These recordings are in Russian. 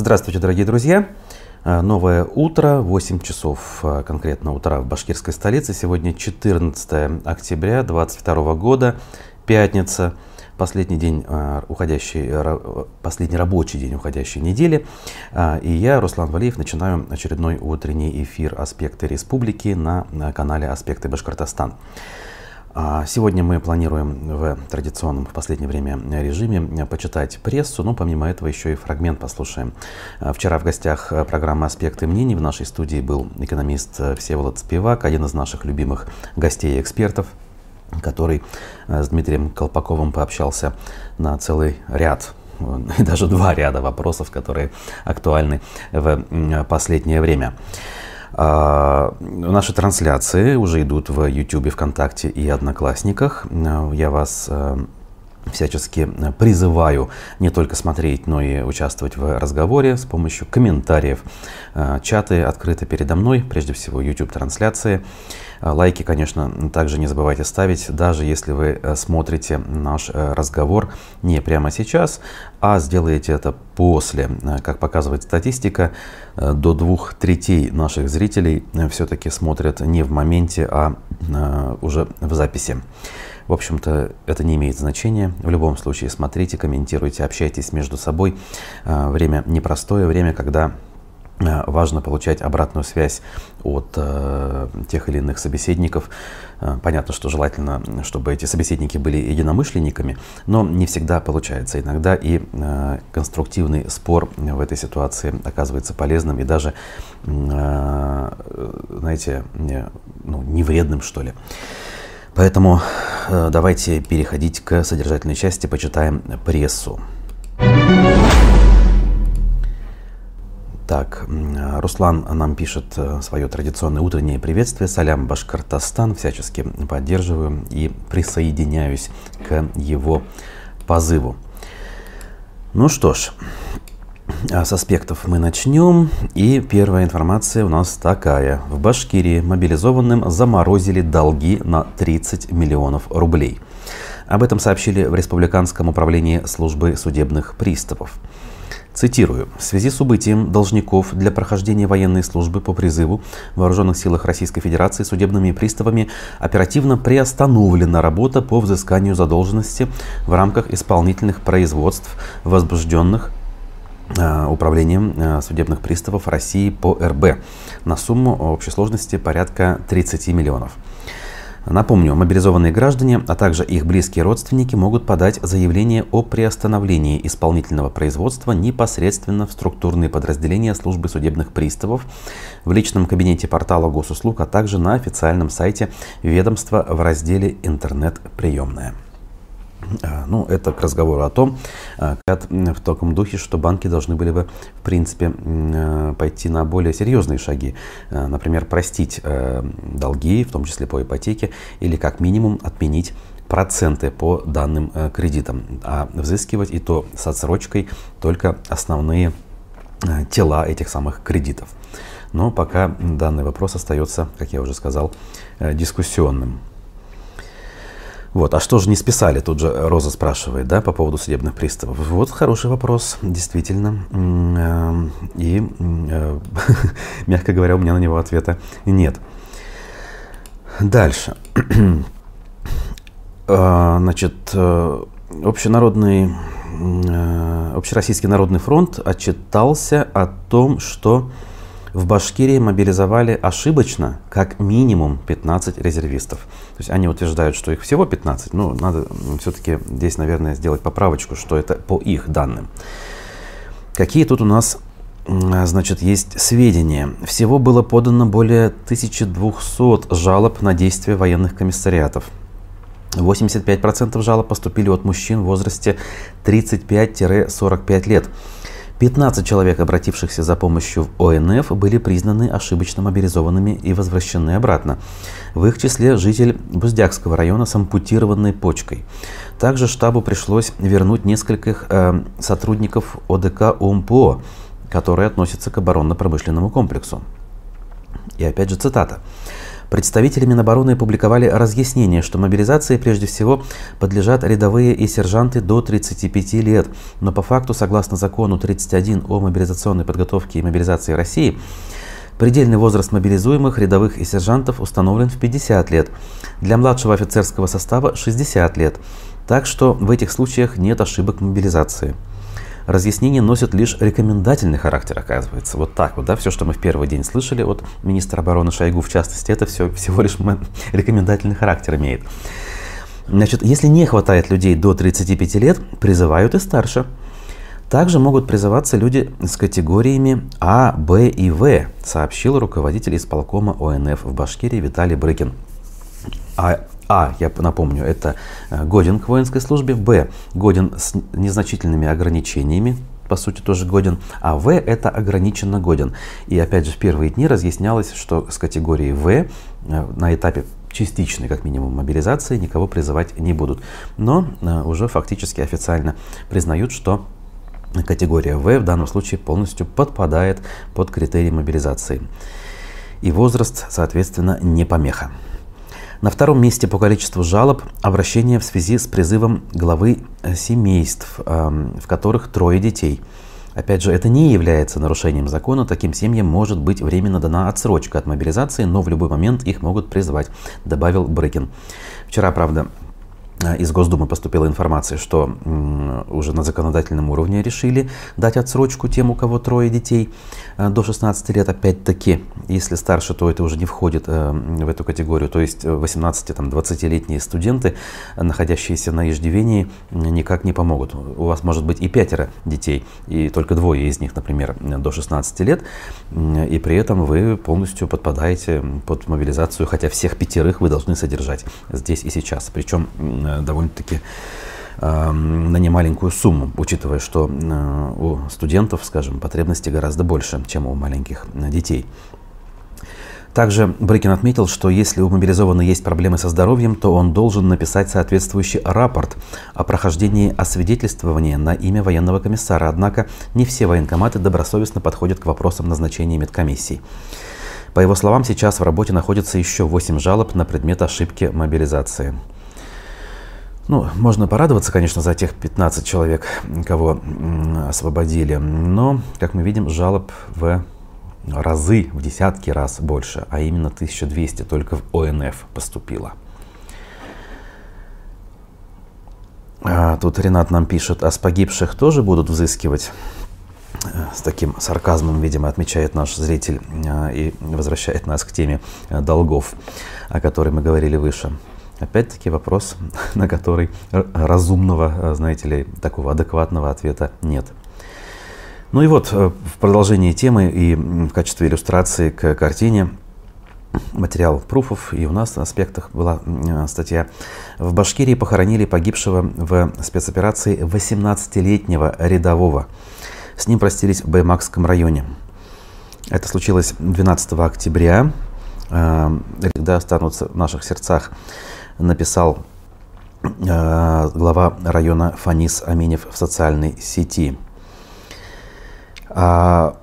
Здравствуйте, дорогие друзья! Э, новое утро, 8 часов э, конкретно утра в башкирской столице. Сегодня 14 октября 2022 года, пятница, последний день э, уходящей, последний рабочий день уходящей недели. И я, Руслан Валиев, начинаю очередной утренний эфир «Аспекты республики» на канале «Аспекты Башкортостан». А сегодня мы планируем в традиционном в последнее время режиме почитать прессу, но помимо этого еще и фрагмент послушаем. А вчера в гостях программы «Аспекты мнений» в нашей студии был экономист Всеволод Спивак, один из наших любимых гостей и экспертов, который с Дмитрием Колпаковым пообщался на целый ряд и даже два ряда вопросов, которые актуальны в последнее время. А, наши трансляции уже идут в YouTube, ВКонтакте и Одноклассниках. Я вас э, всячески призываю не только смотреть, но и участвовать в разговоре с помощью комментариев. Э, чаты открыты передо мной, прежде всего YouTube-трансляции. Э, лайки, конечно, также не забывайте ставить, даже если вы э, смотрите наш разговор не прямо сейчас, а сделаете это после. Как показывает статистика, до двух третей наших зрителей все-таки смотрят не в моменте, а уже в записи. В общем-то, это не имеет значения. В любом случае, смотрите, комментируйте, общайтесь между собой. А, время непростое, время, когда а, важно получать обратную связь от э, тех или иных собеседников. Понятно, что желательно, чтобы эти собеседники были единомышленниками, но не всегда получается. Иногда и конструктивный спор в этой ситуации оказывается полезным и даже, знаете, не, ну, не вредным, что ли. Поэтому э, давайте переходить к содержательной части, почитаем прессу. Так, Руслан нам пишет э, свое традиционное утреннее приветствие. Салям Башкортостан. Всячески поддерживаю и присоединяюсь к его позыву. Ну что ж, с аспектов мы начнем. И первая информация у нас такая. В Башкирии мобилизованным заморозили долги на 30 миллионов рублей. Об этом сообщили в Республиканском управлении службы судебных приставов. Цитирую. В связи с убытием должников для прохождения военной службы по призыву в Вооруженных силах Российской Федерации судебными приставами оперативно приостановлена работа по взысканию задолженности в рамках исполнительных производств, возбужденных управлением э, судебных приставов России по РБ на сумму общей сложности порядка 30 миллионов. Напомню, мобилизованные граждане, а также их близкие родственники могут подать заявление о приостановлении исполнительного производства непосредственно в структурные подразделения службы судебных приставов, в личном кабинете портала госуслуг, а также на официальном сайте ведомства в разделе «Интернет-приемная». А, ну, это к разговору о том, а, как в таком духе, что банки должны были бы, в принципе, а, пойти на более серьезные шаги. Например, простить долги, в том числе по ипотеке, или как минимум отменить проценты по данным кредитам, а взыскивать и то с отсрочкой только основные тела этих самых кредитов. Но пока данный вопрос остается, как я уже сказал, дискуссионным. Вот, а что же не списали? Тут же Роза спрашивает, да, по поводу судебных приставов. Вот хороший вопрос, действительно. Э, и, э, мягко говоря, у меня на него ответа нет. Дальше. Э, значит, общенародный, Общероссийский народный фронт отчитался о том, что в Башкирии мобилизовали ошибочно как минимум 15 резервистов. То есть они утверждают, что их всего 15, но надо все-таки здесь, наверное, сделать поправочку, что это по их данным. Какие тут у нас значит, есть сведения. Всего было подано более 1200 жалоб на действия военных комиссариатов. 85% жалоб поступили от мужчин в возрасте 35-45 лет. 15 человек, обратившихся за помощью в ОНФ, были признаны ошибочно мобилизованными и возвращены обратно. В их числе житель Буздякского района с ампутированной почкой. Также штабу пришлось вернуть нескольких э, сотрудников ОДК ОМПО, которые относятся к оборонно-промышленному комплексу. И опять же цитата. Представители Минобороны опубликовали разъяснение, что мобилизации прежде всего подлежат рядовые и сержанты до 35 лет. Но по факту, согласно закону 31 о мобилизационной подготовке и мобилизации России, Предельный возраст мобилизуемых рядовых и сержантов установлен в 50 лет, для младшего офицерского состава 60 лет, так что в этих случаях нет ошибок мобилизации разъяснения носят лишь рекомендательный характер, оказывается. Вот так вот, да, все, что мы в первый день слышали от министра обороны Шойгу, в частности, это все всего лишь рекомендательный характер имеет. Значит, если не хватает людей до 35 лет, призывают и старше. Также могут призываться люди с категориями А, Б и В, сообщил руководитель исполкома ОНФ в Башкирии Виталий Брыкин. А а, я напомню, это э, годен к воинской службе, Б, годен с незначительными ограничениями, по сути тоже годен, а В это ограниченно годен. И опять же в первые дни разъяснялось, что с категории В э, на этапе частичной, как минимум, мобилизации никого призывать не будут. Но э, уже фактически официально признают, что категория В в данном случае полностью подпадает под критерии мобилизации. И возраст, соответственно, не помеха. На втором месте по количеству жалоб обращения в связи с призывом главы э, семейств, эм, в которых трое детей. Опять же, это не является нарушением закона. Таким семьям может быть временно дана отсрочка от мобилизации, но в любой момент их могут призвать, добавил Брыкин. Вчера, правда, из Госдумы поступила информация, что уже на законодательном уровне решили дать отсрочку тем, у кого трое детей э, до 16 лет. Опять-таки, если старше, то это уже не входит э, в эту категорию. То есть 18-20-летние студенты, находящиеся на иждивении, никак не помогут. У вас может быть и пятеро детей, и только двое из них, например, до 16 лет, и при этом вы полностью подпадаете под мобилизацию, хотя всех пятерых вы должны содержать здесь и сейчас. Причем довольно-таки эм, на немаленькую сумму, учитывая, что э, у студентов, скажем, потребности гораздо больше, чем у маленьких э, детей. Также Брыкин отметил, что если у мобилизованного есть проблемы со здоровьем, то он должен написать соответствующий рапорт о прохождении освидетельствования на имя военного комиссара. Однако не все военкоматы добросовестно подходят к вопросам назначения медкомиссий. По его словам, сейчас в работе находится еще 8 жалоб на предмет ошибки мобилизации. Ну, можно порадоваться, конечно, за тех 15 человек, кого освободили, но, как мы видим, жалоб в разы, в десятки раз больше, а именно 1200 только в ОНФ поступило. А тут Ренат нам пишет, а с погибших тоже будут взыскивать? Э, с таким сарказмом, видимо, отмечает наш зритель э, и возвращает нас к теме э, долгов, о которой мы говорили выше. Опять-таки вопрос, на который разумного, э, знаете ли, такого адекватного ответа нет. Ну и вот э, в продолжении темы и в качестве иллюстрации к картине материал пруфов, и у нас на аспектах была э, статья. В Башкирии похоронили погибшего в спецоперации 18-летнего рядового. С ним простились в Баймакском районе. Это случилось 12 октября. Когда останутся в наших сердцах написал э, глава района Фанис Аминев в социальной сети. А,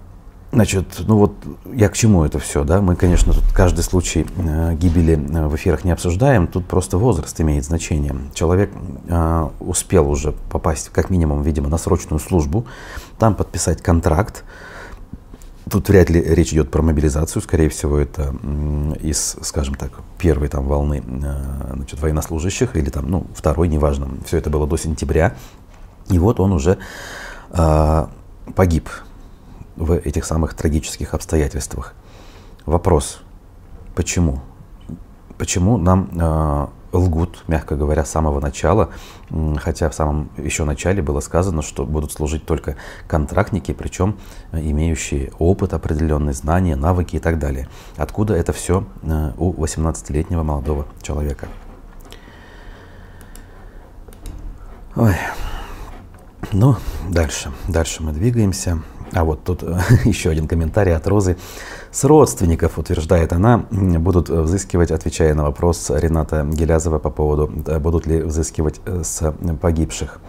значит, ну вот я к чему это все, да? Мы, конечно, тут каждый случай э, гибели э, в эфирах не обсуждаем, тут просто возраст имеет значение. Человек э, успел уже попасть, как минимум, видимо, на срочную службу, там подписать контракт, Тут вряд ли речь идет про мобилизацию, скорее всего, это из, скажем так, первой там волны э, значит, военнослужащих или там, ну, второй, неважно. Все это было до сентября. И вот он уже э, погиб в этих самых трагических обстоятельствах. Вопрос, почему? Почему нам э, лгут, мягко говоря, с самого начала, хотя в самом еще начале было сказано, что будут служить только контрактники, причем э, имеющие опыт, определенные знания, навыки и так далее. Откуда это все э, у 18-летнего молодого человека? Ой. Ну, дальше. Дальше мы двигаемся. А вот тут э, еще один комментарий от Розы. С родственников, утверждает она, будут взыскивать, отвечая на вопрос Рената Гелязова по поводу, э, будут ли взыскивать э, с погибших.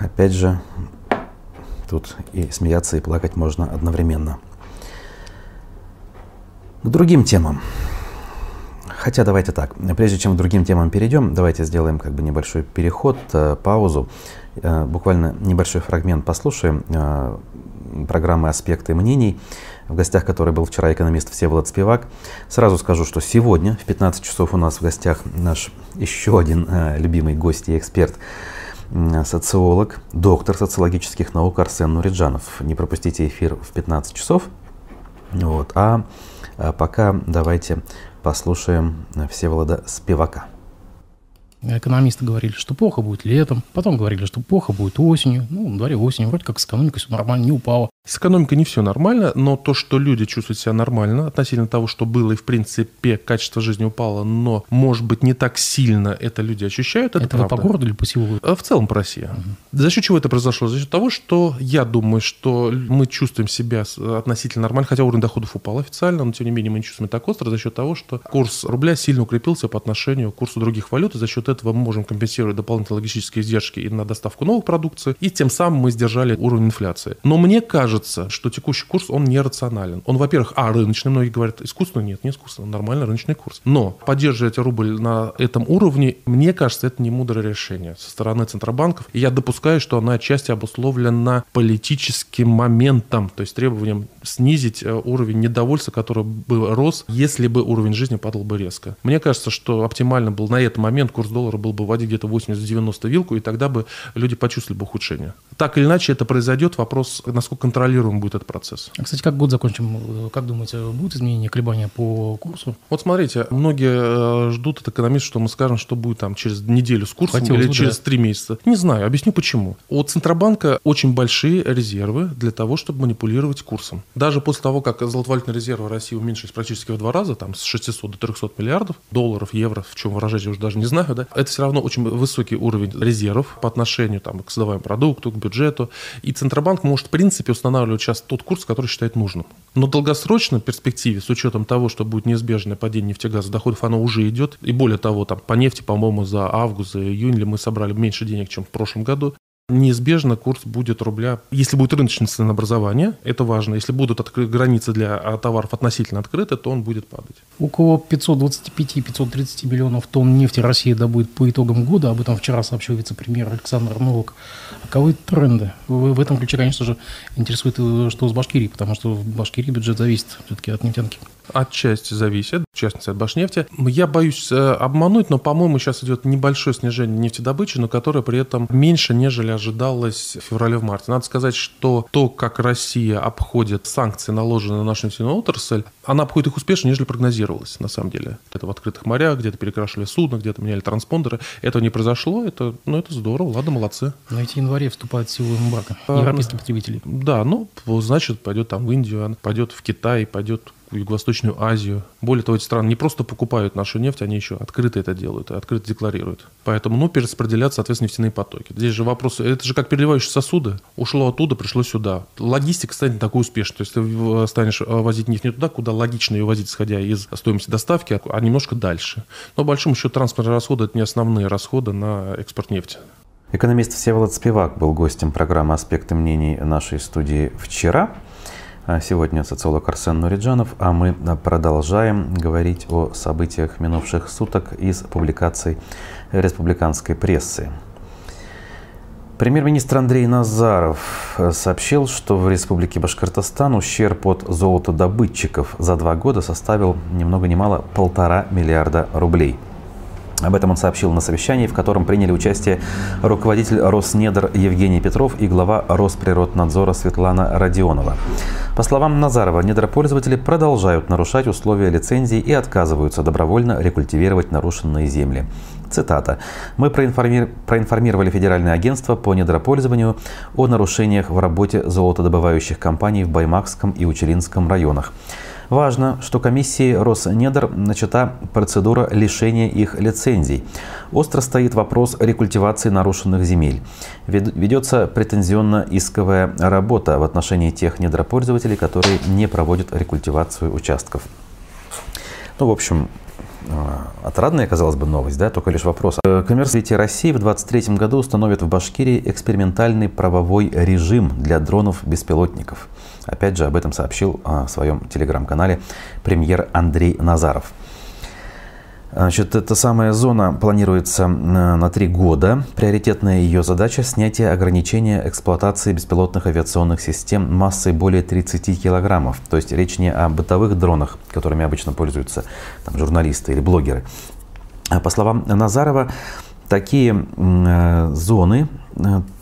Опять же, тут и смеяться, и плакать можно одновременно. К другим темам. Хотя давайте так, прежде чем к другим темам перейдем, давайте сделаем как бы небольшой переход, э, паузу, э, буквально небольшой фрагмент послушаем э, программы «Аспекты мнений», в гостях которой был вчера экономист Всеволод Спивак. Сразу скажу, что сегодня в 15 часов у нас в гостях наш еще один любимый гость и эксперт, социолог, доктор социологических наук Арсен Нуриджанов. Не пропустите эфир в 15 часов. Вот. А пока давайте послушаем Всеволода Спивака. Экономисты говорили, что плохо будет летом, потом говорили, что плохо будет осенью. Ну, на дворе осень, вроде как с экономикой все нормально, не упало. С экономикой не все нормально, но то, что люди чувствуют себя нормально относительно того, что было, и в принципе качество жизни упало, но, может быть, не так сильно это люди ощущают, это, это правда. по городу или по селу? А в целом по России. Угу. За счет чего это произошло? За счет того, что я думаю, что мы чувствуем себя относительно нормально, хотя уровень доходов упал официально, но тем не менее мы не чувствуем так остро за счет того, что курс рубля сильно укрепился по отношению к курсу других валют, и за счет этого мы можем компенсировать дополнительные логистические издержки и на доставку новых продукции, и тем самым мы сдержали уровень инфляции. Но мне кажется, что текущий курс, он нерационален. Он, во-первых, а, рыночный, многие говорят, искусственный, нет, не искусственный, нормальный рыночный курс. Но поддерживать рубль на этом уровне, мне кажется, это не мудрое решение со стороны центробанков. И я допускаю, что она отчасти обусловлена политическим моментом, то есть требованием снизить э, уровень недовольства, который бы рос, если бы уровень жизни падал бы резко. Мне кажется, что оптимально был на этот момент курс доллара был бы вводить где-то 80-90 вилку, и тогда бы люди почувствовали бы ухудшение. Так или иначе это произойдет, вопрос, насколько контролируем будет этот процесс. А, кстати, как год закончим? Как думаете, будут изменения, колебания по курсу? Вот смотрите, многие э, ждут от экономиста, что мы скажем, что будет там через неделю с курсом Хотелось или бы, через три да. месяца. Не знаю, объясню почему. У Центробанка очень большие резервы для того, чтобы манипулировать курсом. Даже после того, как золотовалютные резервы России уменьшились практически в два раза, там с 600 до 300 миллиардов долларов, евро, в чем выражать я уже даже не знаю, да, это все равно очень высокий уровень резервов по отношению там, к создаваемому продукту, к бюджету. И Центробанк может, в принципе, устанавливать сейчас тот курс, который считает нужным. Но в долгосрочной перспективе, с учетом того, что будет неизбежное падение нефтегаза доходов, оно уже идет. И более того, там по нефти, по-моему, за август, за июнь мы собрали меньше денег, чем в прошлом году неизбежно курс будет рубля. Если будет рыночное ценообразование, это важно. Если будут откры- границы для а, товаров относительно открыты, то он будет падать. Около 525-530 миллионов тонн нефти Россия добудет по итогам года. Об этом вчера сообщил вице-премьер Александр Новок. А каковы тренды? В, этом ключе, конечно же, интересует, э, что с Башкирией, потому что в Башкирии бюджет зависит все-таки от нефтянки. Отчасти зависит, в частности от Башнефти. Я боюсь э, обмануть, но, по-моему, сейчас идет небольшое снижение нефтедобычи, но которое при этом меньше, нежели ожидалось в феврале-в марте. Надо сказать, что то, как Россия обходит санкции, наложенные на нашу нефтяную отрасль, она обходит их успешнее, нежели прогнозировалось, на самом деле. Это в открытых морях, где-то перекрашивали судно, где-то меняли транспондеры. Этого не произошло, это, ну, это здорово, ладно, молодцы. На эти январе вступает в силу эмбарго а, европейских потребителей. Да, ну, значит, пойдет там в Индию, пойдет в Китай, пойдет в Юго-Восточную Азию. Более того, эти страны не просто покупают нашу нефть, они еще открыто это делают, открыто декларируют. Поэтому, ну, перераспределят, соответственно, нефтяные потоки. Здесь же вопрос, это же как переливающие сосуды. Ушло оттуда, пришло сюда. Логистика станет такой успешной. То есть ты станешь э, возить нефть не туда, куда логично ее возить, исходя из стоимости доставки, а немножко дальше. Но, по большому счету, транспортные расходы – это не основные расходы на экспорт нефти. Экономист Всеволод Спивак был гостем программы «Аспекты мнений» нашей студии вчера. А сегодня социолог Арсен Нуриджанов, а мы продолжаем говорить о событиях минувших суток из публикаций республиканской прессы. Премьер-министр Андрей Назаров сообщил, что в Республике Башкортостан ущерб от золотодобытчиков за два года составил ни много ни мало полтора миллиарда рублей – об этом он сообщил на совещании, в котором приняли участие руководитель Роснедр Евгений Петров и глава Росприроднадзора Светлана Родионова. По словам Назарова, недропользователи продолжают нарушать условия лицензии и отказываются добровольно рекультивировать нарушенные земли. Цитата. «Мы проинформировали Федеральное агентство по недропользованию о нарушениях в работе золотодобывающих компаний в Баймакском и Учелинском районах. Важно, что комиссии Роснедр начата процедура лишения их лицензий. Остро стоит вопрос рекультивации нарушенных земель. Ведется претензионно-исковая работа в отношении тех недропользователей, которые не проводят рекультивацию участков. Ну, в общем, отрадная, казалось бы, новость, да, только лишь вопрос. Коммерсовете России в 2023 году установит в Башкирии экспериментальный правовой режим для дронов-беспилотников. Опять же, об этом сообщил в своем телеграм-канале премьер Андрей Назаров. Значит, эта самая зона планируется на три года. Приоритетная ее задача – снятие ограничения эксплуатации беспилотных авиационных систем массой более 30 килограммов. То есть речь не о бытовых дронах, которыми обычно пользуются там, журналисты или блогеры. А по словам Назарова, такие э, зоны,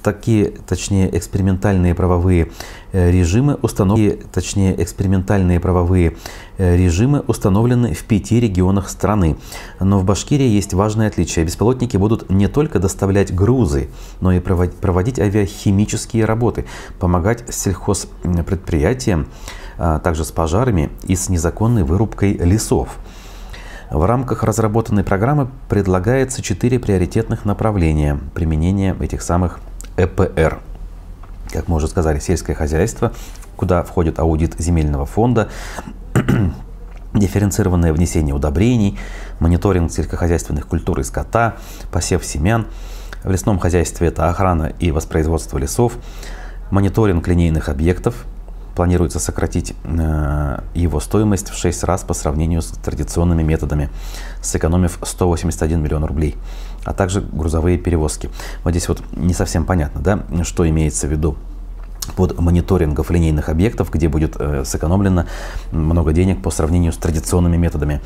такие, точнее, экспериментальные правовые э, режимы установлены, точнее, экспериментальные правовые режимы установлены в пяти регионах страны. Но в Башкирии есть важное отличие. Беспилотники будут не только доставлять грузы, но и проводить авиахимические работы, помогать сельхозпредприятиям, а также с пожарами и с незаконной вырубкой лесов. В рамках разработанной программы предлагается четыре приоритетных направления применения этих самых ЭПР. Как мы уже сказали, сельское хозяйство, куда входит аудит земельного фонда, дифференцированное внесение удобрений, мониторинг сельскохозяйственных культур и скота, посев семян. В лесном хозяйстве это охрана и воспроизводство лесов, мониторинг линейных объектов, планируется сократить э, его стоимость в 6 раз по сравнению с традиционными методами, сэкономив 181 миллион рублей, а также грузовые перевозки. Вот здесь вот не совсем понятно, да, что имеется в виду под мониторингов линейных объектов, где будет э, сэкономлено много денег по сравнению с традиционными методами.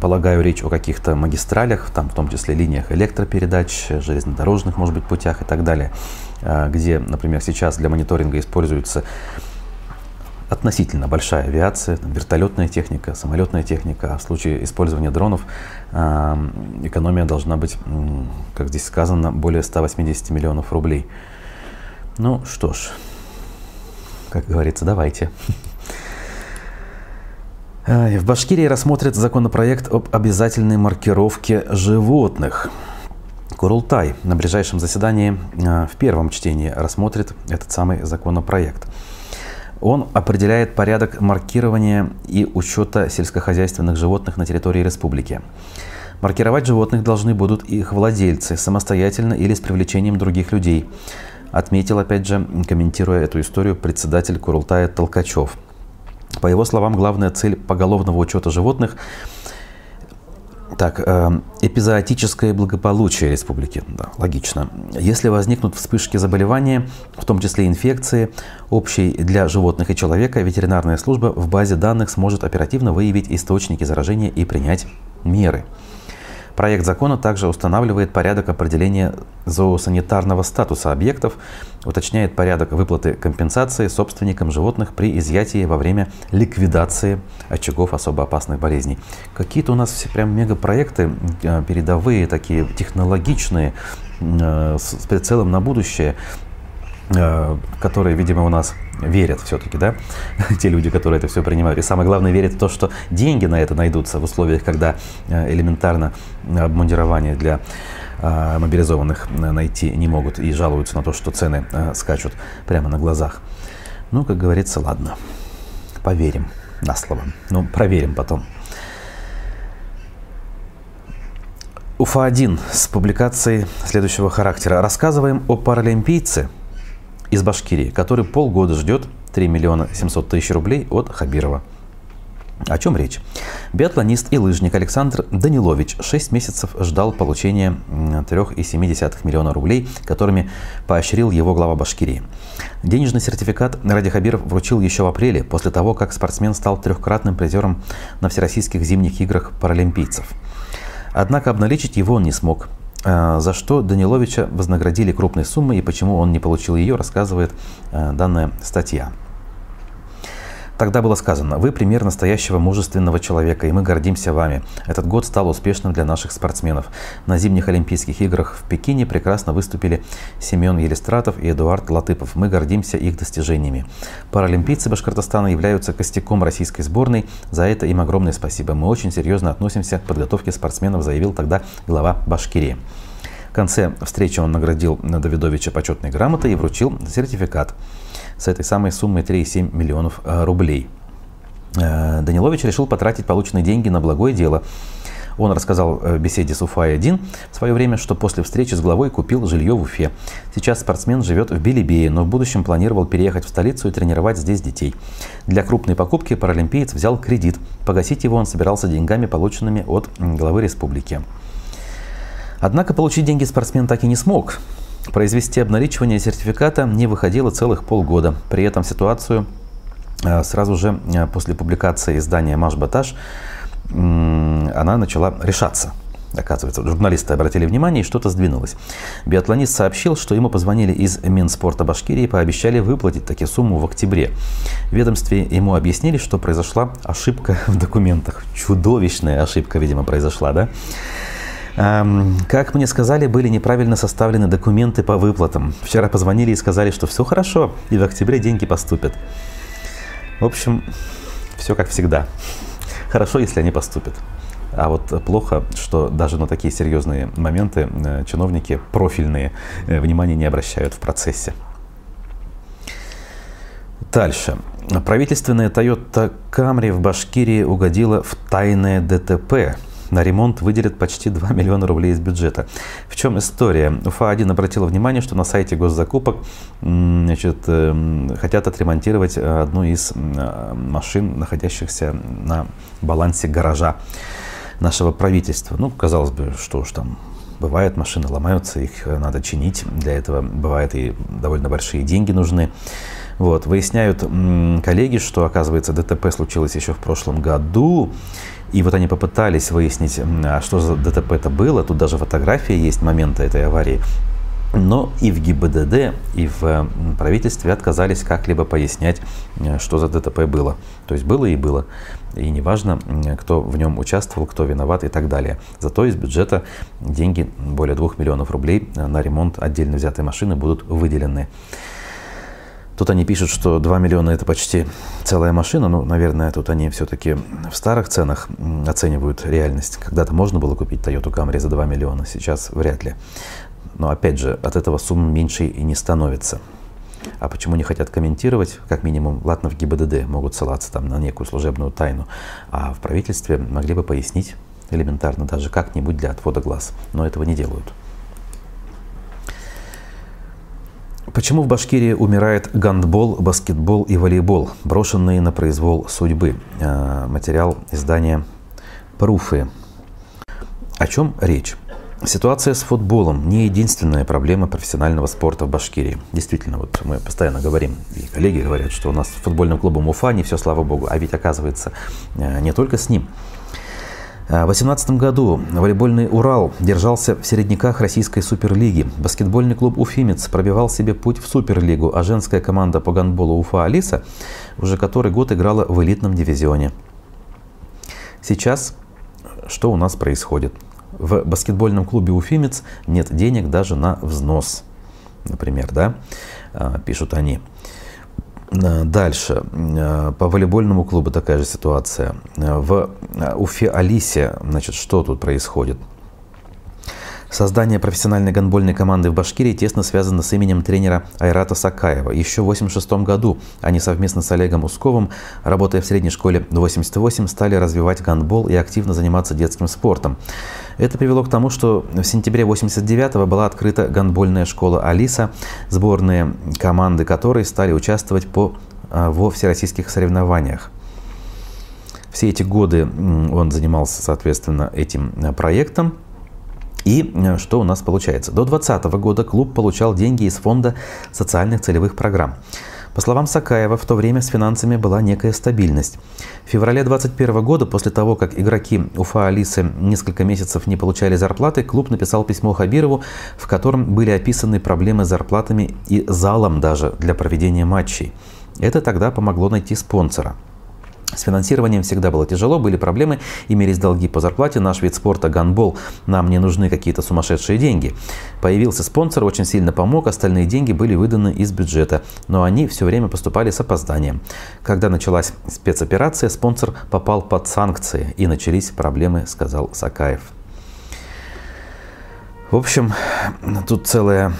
Полагаю, речь о каких-то магистралях, там в том числе линиях электропередач, железнодорожных, может быть, путях и так далее, э, где, например, сейчас для мониторинга используются относительно большая авиация, там, вертолетная техника, самолетная техника. А в случае использования дронов э, экономия должна быть, как здесь сказано, более 180 миллионов рублей. Ну что ж, как говорится, давайте. В Башкирии рассмотрят законопроект об обязательной маркировке животных. Курултай на ближайшем заседании а, в первом чтении рассмотрит этот самый законопроект. Он определяет порядок маркирования и учета сельскохозяйственных животных на территории республики. Маркировать животных должны будут их владельцы самостоятельно или с привлечением других людей, отметил, опять же, комментируя эту историю, председатель Курултая Толкачев. По его словам, главная цель поголовного учета животных – так, э, эпизоотическое благополучие республики. Да, логично. Если возникнут вспышки заболевания, в том числе инфекции, общей для животных и человека, ветеринарная служба в базе данных сможет оперативно выявить источники заражения и принять меры. Проект закона также устанавливает порядок определения зоосанитарного статуса объектов, уточняет порядок выплаты компенсации собственникам животных при изъятии во время ликвидации очагов особо опасных болезней. Какие-то у нас все прям мегапроекты э, передовые, такие технологичные, э, с прицелом на будущее. Э, которые, видимо, у нас верят все-таки, да, те люди, которые это все принимают. И самое главное, верят в то, что деньги на это найдутся в условиях, когда э, элементарно обмундирование для э, мобилизованных найти не могут и жалуются на то, что цены скачут прямо на глазах. Ну, как говорится, ладно, поверим на слово. Ну, проверим потом. Уфа-1 с публикацией следующего характера. Рассказываем о паралимпийце – из Башкирии, который полгода ждет 3 миллиона 700 тысяч рублей от Хабирова. О чем речь? Биатлонист и лыжник Александр Данилович 6 месяцев ждал получения 3,7 миллиона рублей, которыми поощрил его глава Башкирии. Денежный сертификат Ради Хабиров вручил еще в апреле, после того, как спортсмен стал трехкратным призером на Всероссийских зимних играх паралимпийцев. Однако обналичить его он не смог. Э, за что Даниловича вознаградили крупной суммой и почему он не получил ее, рассказывает э, данная статья. Тогда было сказано, вы пример настоящего мужественного человека, и мы гордимся вами. Этот год стал успешным для наших спортсменов. На зимних Олимпийских играх в Пекине прекрасно выступили Семен Елистратов и Эдуард Латыпов. Мы гордимся их достижениями. Паралимпийцы Башкортостана являются костяком российской сборной. За это им огромное спасибо. Мы очень серьезно относимся к подготовке спортсменов, заявил тогда глава Башкирии. В конце встречи он наградил Давидовича почетной грамотой и вручил сертификат с этой самой суммой 3,7 миллионов э, рублей. Э, Данилович решил потратить полученные деньги на благое дело. Он рассказал в беседе с Уфа-1 в свое время, что после встречи с главой купил жилье в Уфе. Сейчас спортсмен живет в Белебее, но в будущем планировал переехать в столицу и тренировать здесь детей. Для крупной покупки паралимпиец взял кредит. Погасить его он собирался деньгами, полученными от главы республики. Однако получить деньги спортсмен так и не смог. Произвести обналичивание сертификата не выходило целых полгода. При этом ситуацию э, сразу же э, после публикации издания «Маш Баташ» она начала решаться. Оказывается, журналисты обратили внимание, и что-то сдвинулось. Биатлонист сообщил, что ему позвонили из Минспорта Башкирии и пообещали выплатить таки сумму в октябре. В ведомстве ему объяснили, что произошла ошибка в документах. Чудовищная ошибка, видимо, произошла, да? Как мне сказали, были неправильно составлены документы по выплатам. Вчера позвонили и сказали, что все хорошо, и в октябре деньги поступят. В общем, все как всегда. Хорошо, если они поступят. А вот плохо, что даже на такие серьезные моменты э, чиновники профильные э, внимания не обращают в процессе. Дальше. Правительственная Toyota Camry в Башкирии угодила в тайное ДТП. На ремонт выделят почти 2 миллиона рублей из бюджета. В чем история? УФА-1 обратила внимание, что на сайте госзакупок значит, эм, хотят отремонтировать э, одну из э, машин, находящихся на балансе гаража нашего правительства. Ну, казалось бы, что уж там Бывает, машины ломаются, их э, надо чинить. Для этого бывает и довольно большие деньги нужны. Вот. Выясняют коллеги, что, оказывается, ДТП случилось еще в прошлом году. И вот они попытались выяснить, а что за ДТП это было. Тут даже фотография есть момента этой аварии. Но и в ГИБДД, и в правительстве отказались как-либо пояснять, э, что за ДТП было. То есть было и было. И неважно, кто в нем участвовал, кто виноват и так далее. Зато из бюджета деньги, более 2 миллионов рублей э, на ремонт отдельно взятой машины будут выделены. Тут они пишут, что 2 миллиона это почти целая машина. Ну, наверное, тут они все-таки в старых ценах оценивают реальность. Когда-то можно было купить Toyota Camry за 2 миллиона, сейчас вряд ли. Но опять же, от этого сумма меньше и не становится. А почему не хотят комментировать? Как минимум, ладно, в ГИБДД могут ссылаться там на некую служебную тайну, а в правительстве могли бы пояснить элементарно даже как-нибудь для отвода глаз. Но этого не делают. Почему в Башкирии умирает гандбол, баскетбол и волейбол, брошенные на произвол судьбы? Э, материал издания «Пруфы». О чем речь? Ситуация с футболом не единственная проблема профессионального спорта в Башкирии. Действительно, вот мы постоянно говорим, и коллеги говорят, что у нас с футбольным клубом Уфа не все, слава богу. А ведь оказывается, э, не только с ним. В 2018 году волейбольный «Урал» держался в середняках российской суперлиги. Баскетбольный клуб «Уфимец» пробивал себе путь в суперлигу, а женская команда по гандболу «Уфа Алиса» уже который год играла в элитном дивизионе. Сейчас что у нас происходит? В баскетбольном клубе «Уфимец» нет денег даже на взнос, например, да, а, пишут они. Э, дальше. Э, по волейбольному клубу такая же ситуация. Э, в Уфе Алисе, значит, что тут происходит? Создание профессиональной гандбольной команды в Башкирии тесно связано с именем тренера Айрата Сакаева. Еще в 1986 году они совместно с Олегом Усковым, работая в средней школе 88, стали развивать гандбол и активно заниматься детским спортом. Это привело к тому, что в сентябре 89 была открыта гандбольная школа «Алиса», сборные команды которой стали участвовать по, а, во всероссийских соревнованиях. Все эти годы он занимался, соответственно, этим а, проектом. И э, что у нас получается? До 2020 года клуб получал деньги из фонда социальных целевых программ. По словам Сакаева, в то время с финансами была некая стабильность. В феврале 2021 года, после того, как игроки Уфа Алисы несколько месяцев не получали зарплаты, клуб написал письмо Хабирову, в котором были описаны проблемы с зарплатами и залом даже для проведения матчей. Это тогда помогло найти спонсора. С финансированием всегда было тяжело, были проблемы, имелись долги по зарплате. Наш вид спорта – гандбол. Нам не нужны какие-то сумасшедшие деньги. Появился спонсор, очень сильно помог, остальные деньги были выданы из бюджета. Но они все время поступали с опозданием. Когда началась спецоперация, спонсор попал под санкции и начались проблемы, сказал Сакаев. В общем, тут целая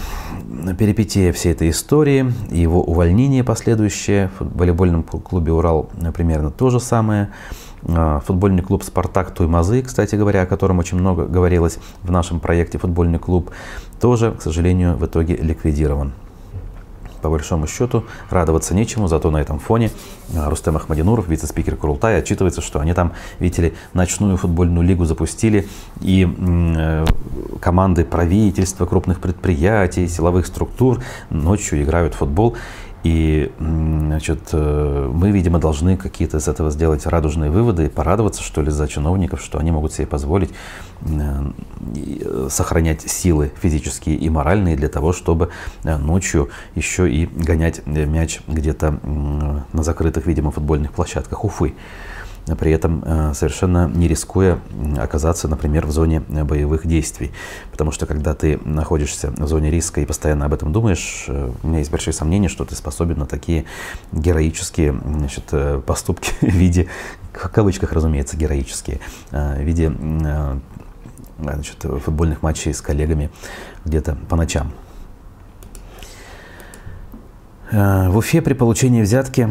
перипетия всей этой истории, его увольнение последующее в волейбольном клубе «Урал» примерно то же самое. Футбольный клуб «Спартак» Туймазы, кстати говоря, о котором очень много говорилось в нашем проекте «Футбольный клуб», тоже, к сожалению, в итоге ликвидирован по большому счету радоваться нечему, зато на этом фоне а, Рустем Ахмадинуров, вице-спикер Курултая, отчитывается, что они там, видите ли, ночную футбольную лигу запустили, и э, команды правительства, крупных предприятий, силовых структур ночью играют в футбол. И значит, э, мы, видимо, должны какие-то из этого сделать радужные выводы и порадоваться, что ли, за чиновников, что они могут себе позволить э, сохранять силы физические и моральные для того, чтобы э, ночью еще и гонять мяч где-то на закрытых, видимо, футбольных площадках Уфы при этом э, совершенно не рискуя оказаться, например, в зоне э, боевых действий. Потому что когда ты находишься в зоне риска и постоянно об этом думаешь, э, у меня есть большие сомнения, что ты способен на такие героические значит, поступки в виде, в кавычках, разумеется, героические, в виде значит, футбольных матчей с коллегами где-то по ночам. В Уфе при получении взятки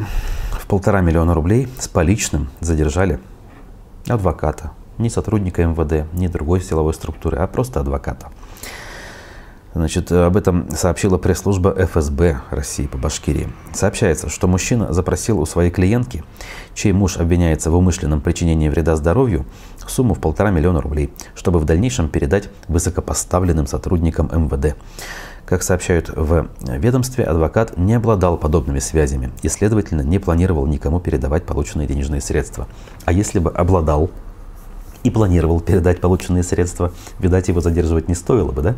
в полтора миллиона рублей с поличным задержали адвоката. Не сотрудника МВД, не другой силовой структуры, а просто адвоката. Значит, об этом сообщила пресс-служба ФСБ России по Башкирии. Сообщается, что мужчина запросил у своей клиентки, чей муж обвиняется в умышленном причинении вреда здоровью, сумму в полтора миллиона рублей, чтобы в дальнейшем передать высокопоставленным сотрудникам МВД. Как сообщают в ведомстве, адвокат не обладал подобными связями и, следовательно, не планировал никому передавать полученные денежные средства. А если бы обладал и планировал передать полученные средства, видать, его задерживать не стоило бы, да?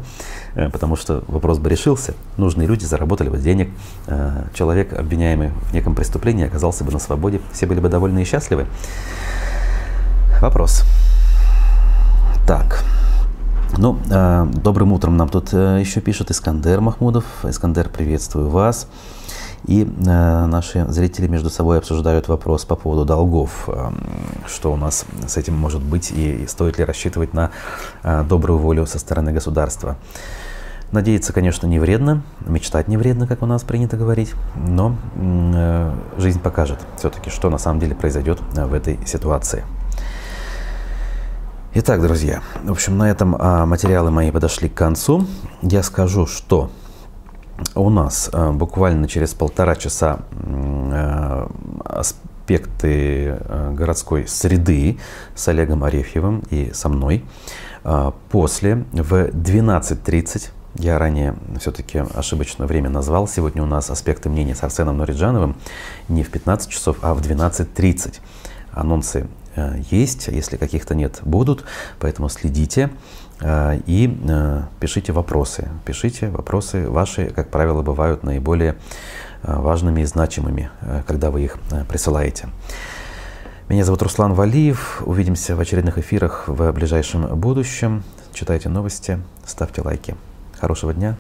Э, потому что вопрос бы решился. Нужные люди заработали бы денег, э, человек, обвиняемый в неком преступлении, оказался бы на свободе, все были бы довольны и счастливы. Вопрос. Так. Ну, э, добрым утром нам тут э, еще пишет Искандер Махмудов. Искандер, приветствую вас. И э, наши зрители между собой обсуждают вопрос по поводу долгов. Э, что у нас с этим может быть и, и стоит ли рассчитывать на э, добрую волю со стороны государства. Надеяться, конечно, не вредно, мечтать не вредно, как у нас принято говорить, но э, жизнь покажет все-таки, что на самом деле произойдет э, в этой ситуации. Итак, друзья, в общем, на этом а, материалы мои подошли к концу. Я скажу, что у нас а, буквально через полтора часа а, аспекты городской среды с Олегом Арефьевым и со мной. После в 12.30 я ранее все-таки ошибочно время назвал. Сегодня у нас аспекты мнений с Арсеном Нориджановым не в 15 часов, а в 12.30. Анонсы есть, если каких-то нет, будут. Поэтому следите э, и э, пишите вопросы. Пишите вопросы ваши, как правило, бывают наиболее важными и значимыми, когда вы их присылаете. Меня зовут Руслан Валиев. Увидимся в очередных эфирах в ближайшем будущем. Читайте новости, ставьте лайки. Хорошего дня.